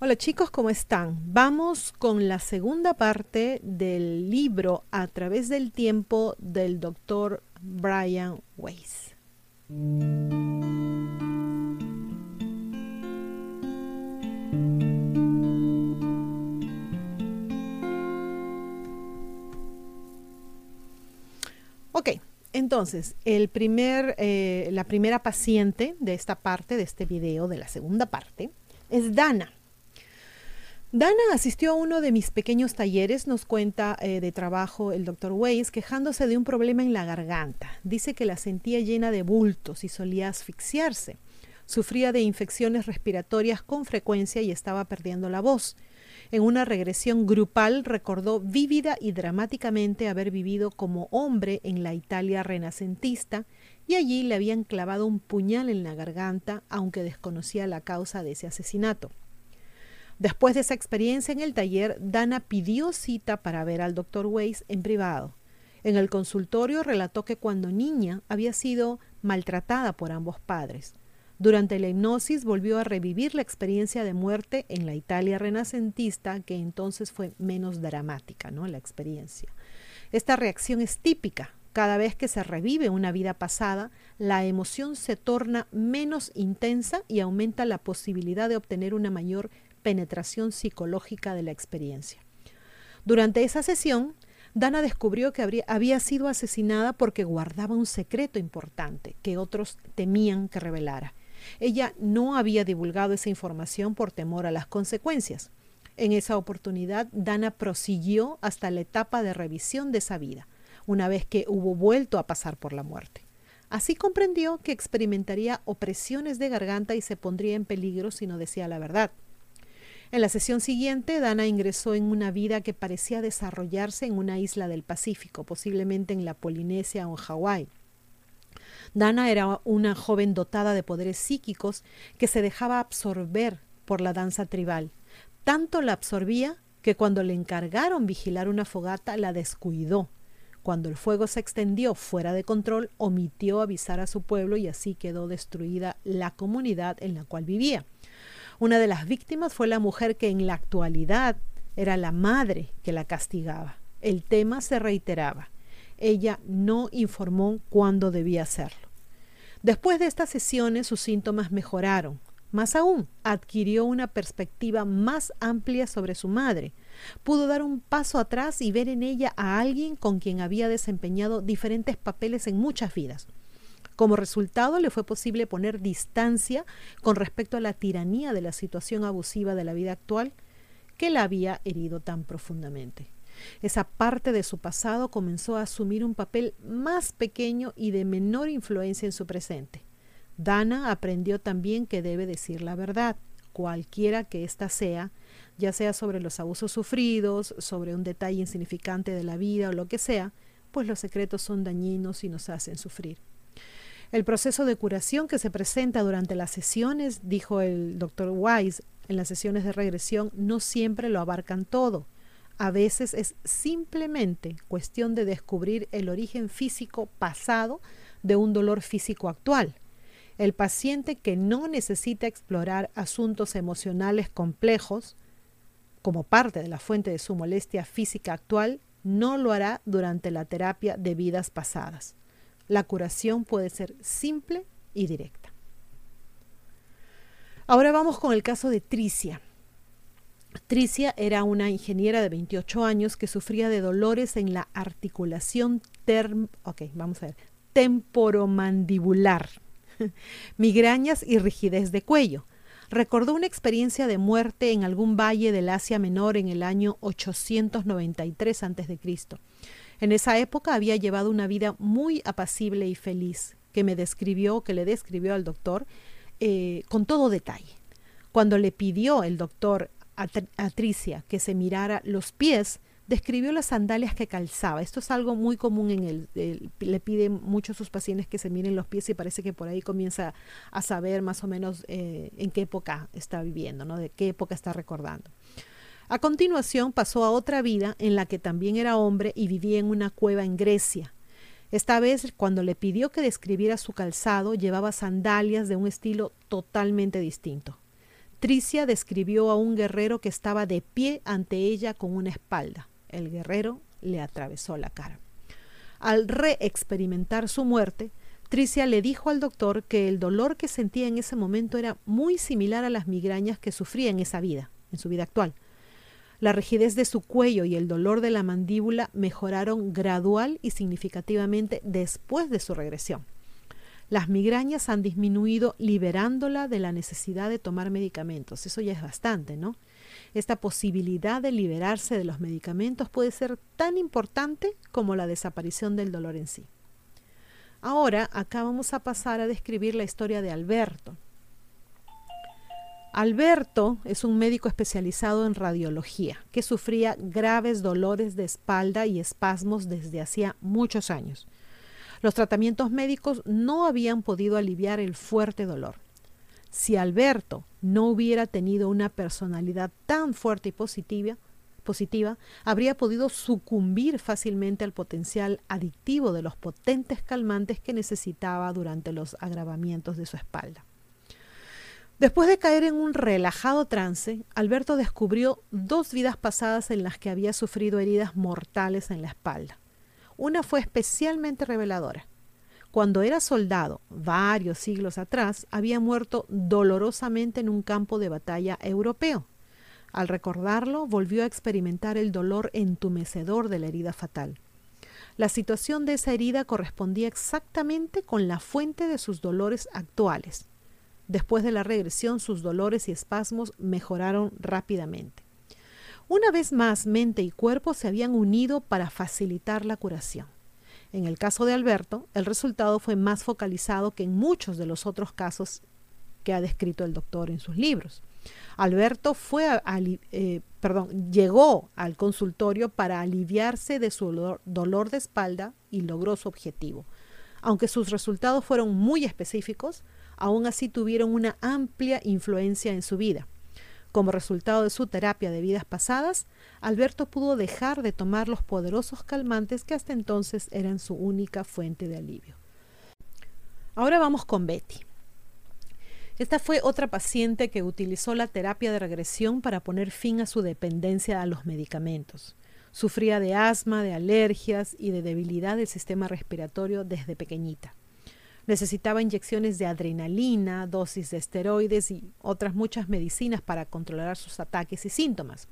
Hola chicos, ¿cómo están? Vamos con la segunda parte del libro A través del tiempo del doctor Brian Weiss. Ok, entonces, el primer, eh, la primera paciente de esta parte, de este video, de la segunda parte, es Dana. Dana asistió a uno de mis pequeños talleres, nos cuenta eh, de trabajo el doctor Weiss, quejándose de un problema en la garganta. Dice que la sentía llena de bultos y solía asfixiarse. Sufría de infecciones respiratorias con frecuencia y estaba perdiendo la voz. En una regresión grupal recordó vívida y dramáticamente haber vivido como hombre en la Italia renacentista y allí le habían clavado un puñal en la garganta, aunque desconocía la causa de ese asesinato. Después de esa experiencia en el taller, Dana pidió cita para ver al doctor Weiss en privado. En el consultorio relató que cuando niña había sido maltratada por ambos padres. Durante la hipnosis volvió a revivir la experiencia de muerte en la Italia renacentista, que entonces fue menos dramática, ¿no? La experiencia. Esta reacción es típica. Cada vez que se revive una vida pasada, la emoción se torna menos intensa y aumenta la posibilidad de obtener una mayor penetración psicológica de la experiencia. Durante esa sesión, Dana descubrió que había sido asesinada porque guardaba un secreto importante que otros temían que revelara. Ella no había divulgado esa información por temor a las consecuencias. En esa oportunidad, Dana prosiguió hasta la etapa de revisión de esa vida, una vez que hubo vuelto a pasar por la muerte. Así comprendió que experimentaría opresiones de garganta y se pondría en peligro si no decía la verdad. En la sesión siguiente, Dana ingresó en una vida que parecía desarrollarse en una isla del Pacífico, posiblemente en la Polinesia o en Hawái. Dana era una joven dotada de poderes psíquicos que se dejaba absorber por la danza tribal. Tanto la absorbía que cuando le encargaron vigilar una fogata la descuidó. Cuando el fuego se extendió fuera de control, omitió avisar a su pueblo y así quedó destruida la comunidad en la cual vivía. Una de las víctimas fue la mujer que en la actualidad era la madre que la castigaba. El tema se reiteraba. Ella no informó cuándo debía hacerlo. Después de estas sesiones sus síntomas mejoraron. Más aún, adquirió una perspectiva más amplia sobre su madre. Pudo dar un paso atrás y ver en ella a alguien con quien había desempeñado diferentes papeles en muchas vidas. Como resultado, le fue posible poner distancia con respecto a la tiranía de la situación abusiva de la vida actual que la había herido tan profundamente. Esa parte de su pasado comenzó a asumir un papel más pequeño y de menor influencia en su presente. Dana aprendió también que debe decir la verdad, cualquiera que ésta sea, ya sea sobre los abusos sufridos, sobre un detalle insignificante de la vida o lo que sea, pues los secretos son dañinos y nos hacen sufrir. El proceso de curación que se presenta durante las sesiones, dijo el doctor Wise, en las sesiones de regresión, no siempre lo abarcan todo. A veces es simplemente cuestión de descubrir el origen físico pasado de un dolor físico actual. El paciente que no necesita explorar asuntos emocionales complejos como parte de la fuente de su molestia física actual, no lo hará durante la terapia de vidas pasadas. La curación puede ser simple y directa. Ahora vamos con el caso de Tricia. Tricia era una ingeniera de 28 años que sufría de dolores en la articulación term vamos a ver, temporomandibular, migrañas y rigidez de cuello. Recordó una experiencia de muerte en algún valle del Asia Menor en el año 893 a.C. En esa época había llevado una vida muy apacible y feliz, que me describió, que le describió al doctor eh, con todo detalle. Cuando le pidió el doctor a, Tricia que se mirara los pies, describió las sandalias que calzaba. Esto es algo muy común en él. le pide mucho a sus pacientes que se miren los pies y parece que por ahí comienza a saber más o menos eh, en qué época está viviendo, ¿no? de qué época está recordando. A continuación pasó a otra vida en la que también era hombre y vivía en una cueva en Grecia. Esta vez, cuando le pidió que describiera su calzado, llevaba sandalias de un estilo totalmente distinto. Tricia describió a un guerrero que estaba de pie ante ella con una espalda. El guerrero le atravesó la cara. Al reexperimentar su muerte, Tricia le dijo al doctor que el dolor que sentía en ese momento era muy similar a las migrañas que sufría en esa vida, en su vida actual. La rigidez de su cuello y el dolor de la mandíbula mejoraron gradual y significativamente después de su regresión. Las migrañas han disminuido liberándola de la necesidad de tomar medicamentos. Eso ya es bastante, ¿no? Esta posibilidad de liberarse de los medicamentos puede ser tan importante como la desaparición del dolor en sí. Ahora, acá vamos a pasar a describir la historia de Alberto. Alberto es un médico especializado en radiología que sufría graves dolores de espalda y espasmos desde hacía muchos años. Los tratamientos médicos no habían podido aliviar el fuerte dolor. Si Alberto no hubiera tenido una personalidad tan fuerte y positiva, positiva, habría podido sucumbir fácilmente al potencial adictivo de los potentes calmantes que necesitaba durante los agravamientos de su espalda. Después de caer en un relajado trance, Alberto descubrió dos vidas pasadas en las que había sufrido heridas mortales en la espalda. Una fue especialmente reveladora. Cuando era soldado, varios siglos atrás, había muerto dolorosamente en un campo de batalla europeo. Al recordarlo, volvió a experimentar el dolor entumecedor de la herida fatal. La situación de esa herida correspondía exactamente con la fuente de sus dolores actuales. Después de la regresión, sus dolores y espasmos mejoraron rápidamente. Una vez más, mente y cuerpo se habían unido para facilitar la curación. En el caso de Alberto, el resultado fue más focalizado que en muchos de los otros casos que ha descrito el doctor en sus libros. Alberto fue eh, perdón, llegó al consultorio para aliviarse de su dolor de espalda y logró su objetivo. Aunque sus resultados fueron muy específicos, aún así tuvieron una amplia influencia en su vida. Como resultado de su terapia de vidas pasadas, Alberto pudo dejar de tomar los poderosos calmantes que hasta entonces eran su única fuente de alivio. Ahora vamos con Betty. Esta fue otra paciente que utilizó la terapia de regresión para poner fin a su dependencia a los medicamentos. Sufría de asma, de alergias y de debilidad del sistema respiratorio desde pequeñita. Necesitaba inyecciones de adrenalina, dosis de esteroides y otras muchas medicinas para controlar sus ataques y síntomas.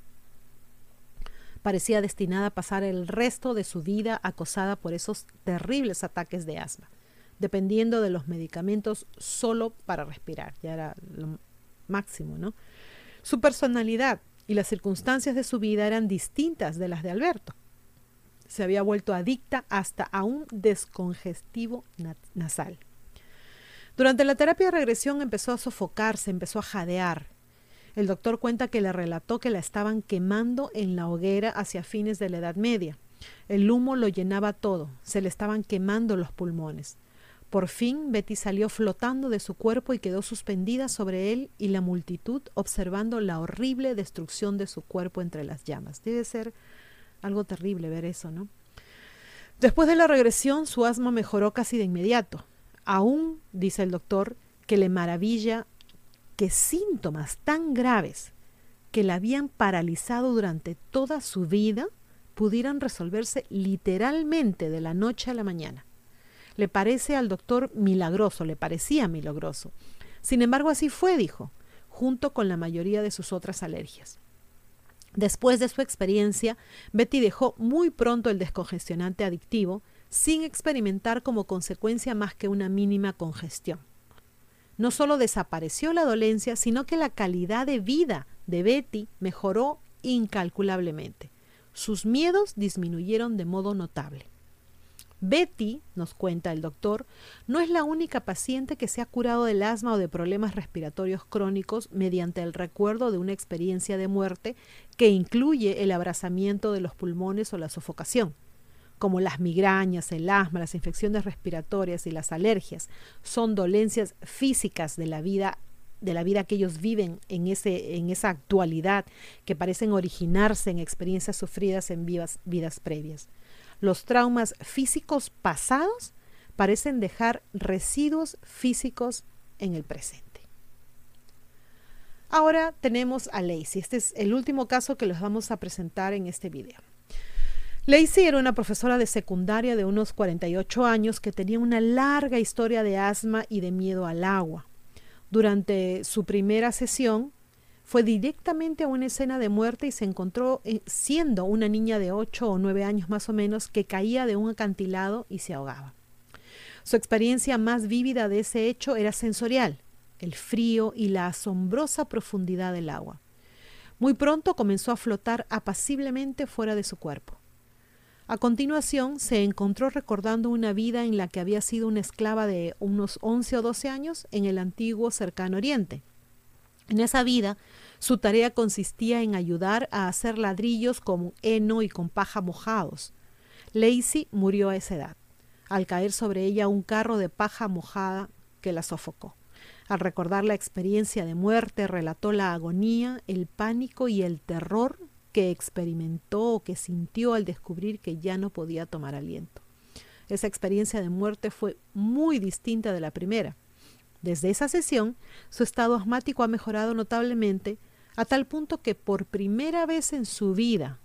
Parecía destinada a pasar el resto de su vida acosada por esos terribles ataques de asma dependiendo de los medicamentos solo para respirar. Ya era lo máximo, ¿no? Su personalidad y las circunstancias de su vida eran distintas de las de Alberto. Se había vuelto adicta hasta a un descongestivo nasal. Durante la terapia de regresión empezó a sofocarse, empezó a jadear. El doctor cuenta que le relató que la estaban quemando en la hoguera hacia fines de la Edad Media. El humo lo llenaba todo, se le estaban quemando los pulmones. Por fin Betty salió flotando de su cuerpo y quedó suspendida sobre él y la multitud observando la horrible destrucción de su cuerpo entre las llamas. Debe ser algo terrible ver eso, ¿no? Después de la regresión, su asma mejoró casi de inmediato. Aún, dice el doctor, que le maravilla que síntomas tan graves que la habían paralizado durante toda su vida pudieran resolverse literalmente de la noche a la mañana. Le parece al doctor milagroso, le parecía milagroso. Sin embargo, así fue, dijo, junto con la mayoría de sus otras alergias. Después de su experiencia, Betty dejó muy pronto el descongestionante adictivo, sin experimentar como consecuencia más que una mínima congestión. No solo desapareció la dolencia, sino que la calidad de vida de Betty mejoró incalculablemente. Sus miedos disminuyeron de modo notable. Betty, nos cuenta el doctor, no es la única paciente que se ha curado del asma o de problemas respiratorios crónicos mediante el recuerdo de una experiencia de muerte que incluye el abrazamiento de los pulmones o la sofocación. Como las migrañas, el asma, las infecciones respiratorias y las alergias son dolencias físicas de la vida de la vida que ellos viven en, ese, en esa actualidad que parecen originarse en experiencias sufridas en vidas previas. Los traumas físicos pasados parecen dejar residuos físicos en el presente. Ahora tenemos a Lacey. Este es el último caso que les vamos a presentar en este video. Lacey era una profesora de secundaria de unos 48 años que tenía una larga historia de asma y de miedo al agua. Durante su primera sesión, fue directamente a una escena de muerte y se encontró eh, siendo una niña de 8 o 9 años más o menos que caía de un acantilado y se ahogaba. Su experiencia más vívida de ese hecho era sensorial, el frío y la asombrosa profundidad del agua. Muy pronto comenzó a flotar apaciblemente fuera de su cuerpo. A continuación, se encontró recordando una vida en la que había sido una esclava de unos 11 o 12 años en el antiguo cercano oriente. En esa vida, su tarea consistía en ayudar a hacer ladrillos con heno y con paja mojados. Lacey murió a esa edad, al caer sobre ella un carro de paja mojada que la sofocó. Al recordar la experiencia de muerte, relató la agonía, el pánico y el terror que experimentó o que sintió al descubrir que ya no podía tomar aliento. Esa experiencia de muerte fue muy distinta de la primera. Desde esa sesión, su estado asmático ha mejorado notablemente a tal punto que por primera vez en su vida,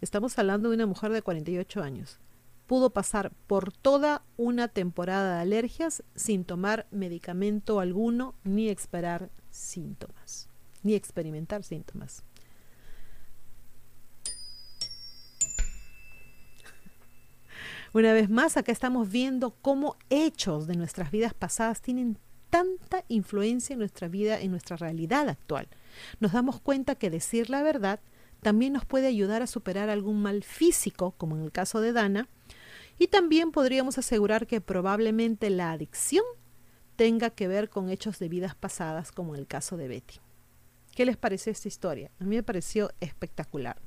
estamos hablando de una mujer de 48 años, pudo pasar por toda una temporada de alergias sin tomar medicamento alguno ni esperar síntomas, ni experimentar síntomas. Una vez más, acá estamos viendo cómo hechos de nuestras vidas pasadas tienen tanta influencia en nuestra vida, en nuestra realidad actual. Nos damos cuenta que decir la verdad también nos puede ayudar a superar algún mal físico, como en el caso de Dana, y también podríamos asegurar que probablemente la adicción tenga que ver con hechos de vidas pasadas, como en el caso de Betty. ¿Qué les parece esta historia? A mí me pareció espectacular.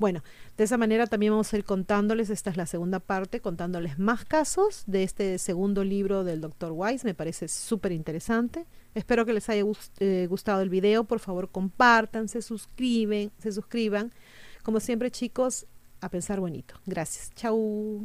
Bueno, de esa manera también vamos a ir contándoles, esta es la segunda parte, contándoles más casos de este segundo libro del Dr. Wise, me parece súper interesante. Espero que les haya eh, gustado el video, por favor compartan, se suscriben, se suscriban. Como siempre chicos, a pensar bonito. Gracias. Chau.